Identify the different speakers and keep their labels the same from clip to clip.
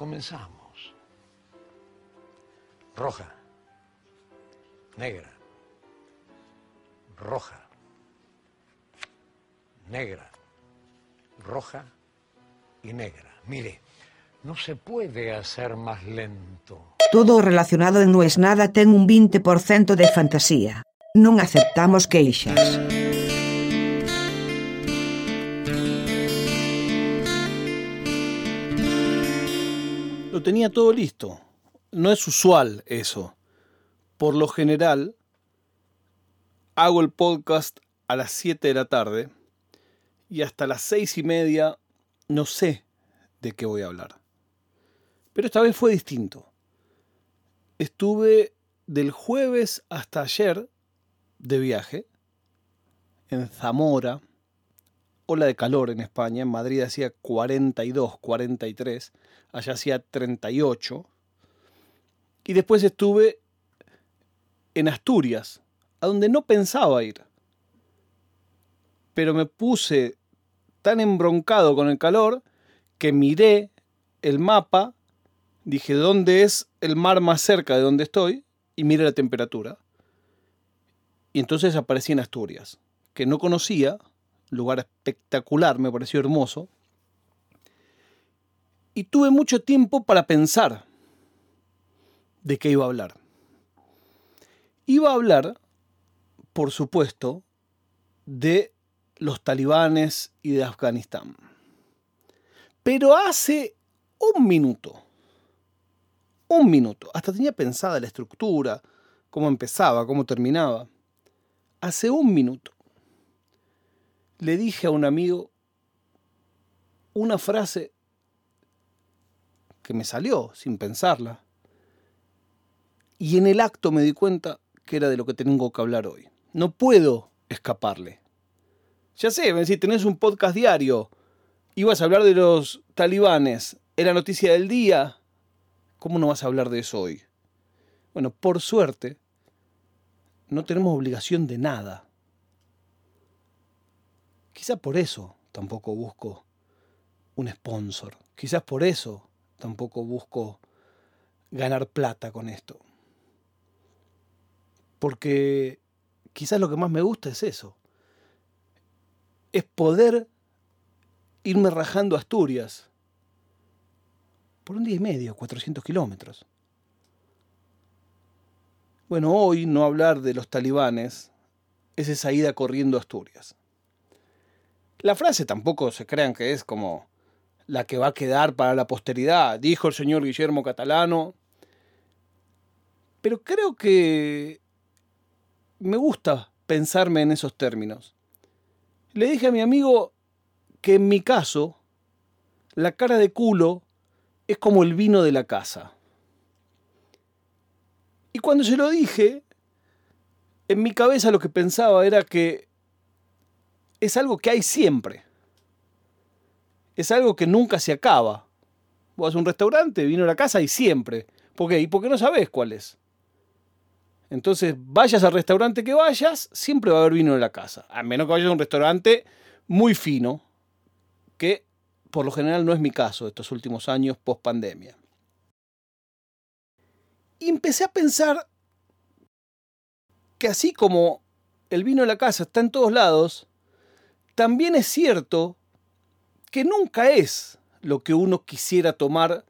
Speaker 1: Comenzamos. Roja, negra, roja, negra, roja y negra. Mire, no se puede hacer más lento.
Speaker 2: Todo relacionado en No es nada ten un 20% de fantasía. Non aceptamos queixas.
Speaker 3: Tenía todo listo. No es usual eso. Por lo general, hago el podcast a las 7 de la tarde y hasta las seis y media no sé de qué voy a hablar. Pero esta vez fue distinto. Estuve del jueves hasta ayer de viaje en Zamora, ola de calor en España, en Madrid hacía 42, 43, allá hacía 38, y después estuve en Asturias, a donde no pensaba ir, pero me puse tan embroncado con el calor que miré el mapa, dije, ¿dónde es el mar más cerca de donde estoy? Y miré la temperatura. Y entonces aparecí en Asturias, que no conocía, lugar espectacular, me pareció hermoso. Y tuve mucho tiempo para pensar de qué iba a hablar. Iba a hablar, por supuesto, de los talibanes y de Afganistán. Pero hace un minuto, un minuto, hasta tenía pensada la estructura, cómo empezaba, cómo terminaba. Hace un minuto le dije a un amigo una frase que me salió sin pensarla. Y en el acto me di cuenta que era de lo que tengo que hablar hoy. No puedo escaparle. Ya sé, si tenés un podcast diario y vas a hablar de los talibanes, era noticia del día, ¿cómo no vas a hablar de eso hoy? Bueno, por suerte, no tenemos obligación de nada. Quizá por eso tampoco busco un sponsor. Quizás por eso tampoco busco ganar plata con esto. Porque quizás lo que más me gusta es eso. Es poder irme rajando Asturias por un día y medio, 400 kilómetros. Bueno, hoy no hablar de los talibanes es esa ida corriendo Asturias. La frase tampoco se crean que es como la que va a quedar para la posteridad, dijo el señor Guillermo Catalano. Pero creo que me gusta pensarme en esos términos. Le dije a mi amigo que en mi caso, la cara de culo es como el vino de la casa. Y cuando se lo dije, en mi cabeza lo que pensaba era que es algo que hay siempre. Es algo que nunca se acaba. Vos a un restaurante, vino a la casa y siempre. ¿Por qué? Y porque no sabes cuál es. Entonces, vayas al restaurante que vayas, siempre va a haber vino en la casa. A menos que vayas a un restaurante muy fino, que por lo general no es mi caso estos últimos años post pandemia. Y empecé a pensar que así como el vino en la casa está en todos lados, también es cierto que nunca es lo que uno quisiera tomar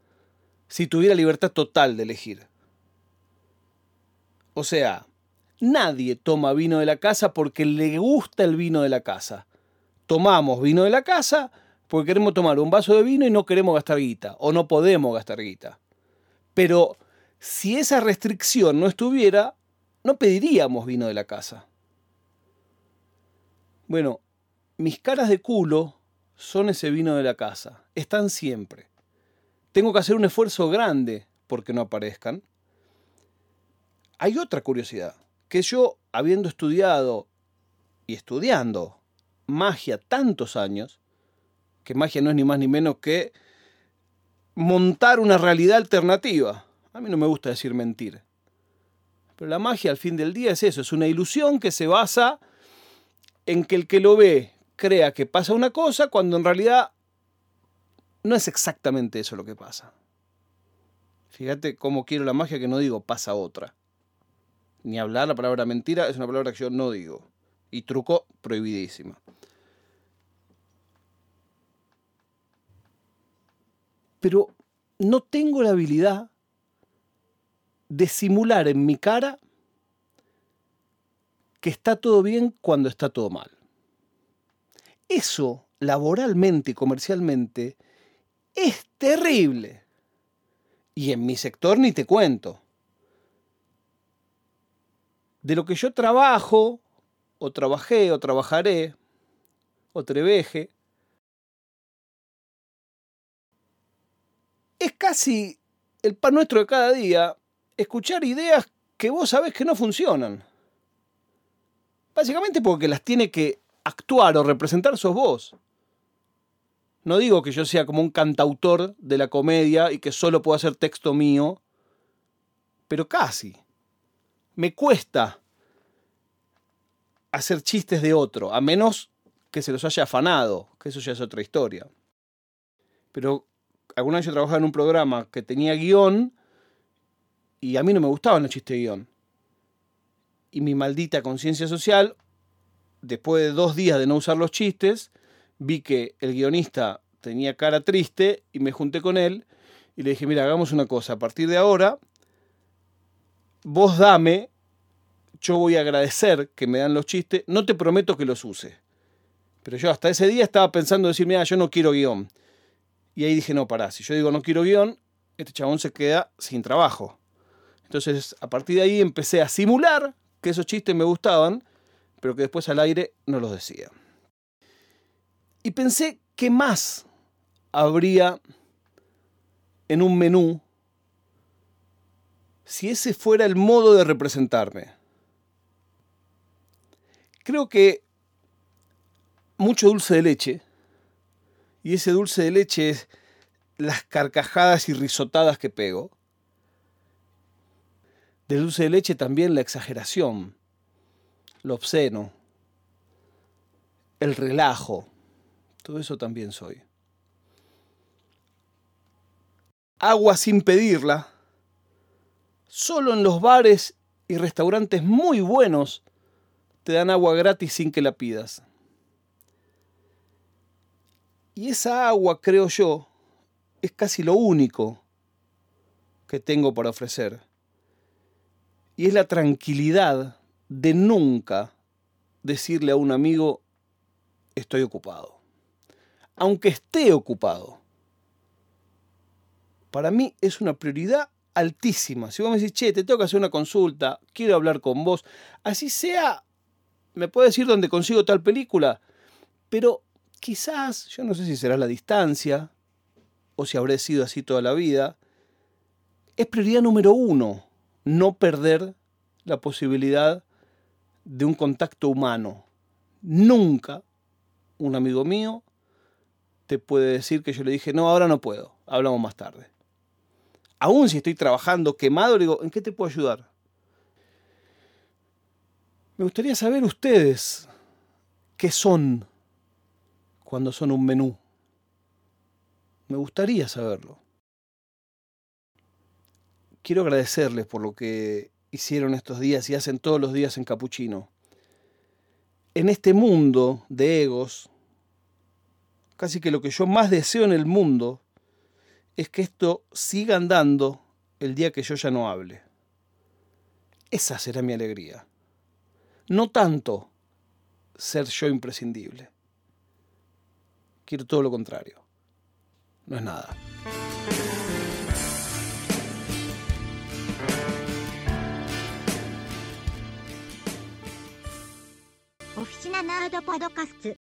Speaker 3: si tuviera libertad total de elegir. O sea, nadie toma vino de la casa porque le gusta el vino de la casa. Tomamos vino de la casa porque queremos tomar un vaso de vino y no queremos gastar guita, o no podemos gastar guita. Pero si esa restricción no estuviera, no pediríamos vino de la casa. Bueno, mis caras de culo son ese vino de la casa. Están siempre. Tengo que hacer un esfuerzo grande porque no aparezcan. Hay otra curiosidad, que yo, habiendo estudiado y estudiando magia tantos años, que magia no es ni más ni menos que montar una realidad alternativa. A mí no me gusta decir mentir. Pero la magia al fin del día es eso, es una ilusión que se basa en que el que lo ve crea que pasa una cosa cuando en realidad no es exactamente eso lo que pasa. Fíjate cómo quiero la magia que no digo pasa otra. Ni hablar la palabra mentira es una palabra que yo no digo. Y truco prohibidísima. Pero no tengo la habilidad de simular en mi cara que está todo bien cuando está todo mal. Eso, laboralmente y comercialmente, es terrible. Y en mi sector ni te cuento. De lo que yo trabajo, o trabajé, o trabajaré, o treveje, es casi el pan nuestro de cada día escuchar ideas que vos sabés que no funcionan. Básicamente porque las tiene que actuar o representar sos vos. No digo que yo sea como un cantautor de la comedia y que solo puedo hacer texto mío, pero casi. Me cuesta hacer chistes de otro, a menos que se los haya afanado, que eso ya es otra historia. Pero alguna vez yo trabajaba en un programa que tenía guion y a mí no me gustaban los chistes de guion. Y mi maldita conciencia social, después de dos días de no usar los chistes, vi que el guionista tenía cara triste y me junté con él y le dije, mira, hagamos una cosa, a partir de ahora, vos dame, yo voy a agradecer que me dan los chistes, no te prometo que los use. Pero yo hasta ese día estaba pensando decir, mira, yo no quiero guion. Y ahí dije, no, pará, si yo digo no quiero guion, este chabón se queda sin trabajo. Entonces, a partir de ahí empecé a simular que esos chistes me gustaban, pero que después al aire no los decía. Y pensé, ¿qué más habría en un menú si ese fuera el modo de representarme? Creo que mucho dulce de leche, y ese dulce de leche es las carcajadas y risotadas que pego. Del dulce de leche también la exageración, lo obsceno, el relajo, todo eso también soy. Agua sin pedirla, solo en los bares y restaurantes muy buenos te dan agua gratis sin que la pidas. Y esa agua, creo yo, es casi lo único que tengo para ofrecer. Y es la tranquilidad de nunca decirle a un amigo, estoy ocupado. Aunque esté ocupado. Para mí es una prioridad altísima. Si vos me decís, che, te tengo que hacer una consulta, quiero hablar con vos, así sea, me puede decir dónde consigo tal película, pero quizás, yo no sé si será la distancia o si habré sido así toda la vida, es prioridad número uno no perder la posibilidad de un contacto humano. Nunca un amigo mío te puede decir que yo le dije, no, ahora no puedo, hablamos más tarde. Aún si estoy trabajando quemado, le digo, ¿en qué te puedo ayudar? Me gustaría saber ustedes qué son cuando son un menú. Me gustaría saberlo. Quiero agradecerles por lo que hicieron estos días y hacen todos los días en Capuchino. En este mundo de egos, casi que lo que yo más deseo en el mundo es que esto siga andando el día que yo ya no hable. Esa será mi alegría. No tanto ser yo imprescindible. Quiero todo lo contrario. No es nada.
Speaker 4: オフィシナナードパドカスツ。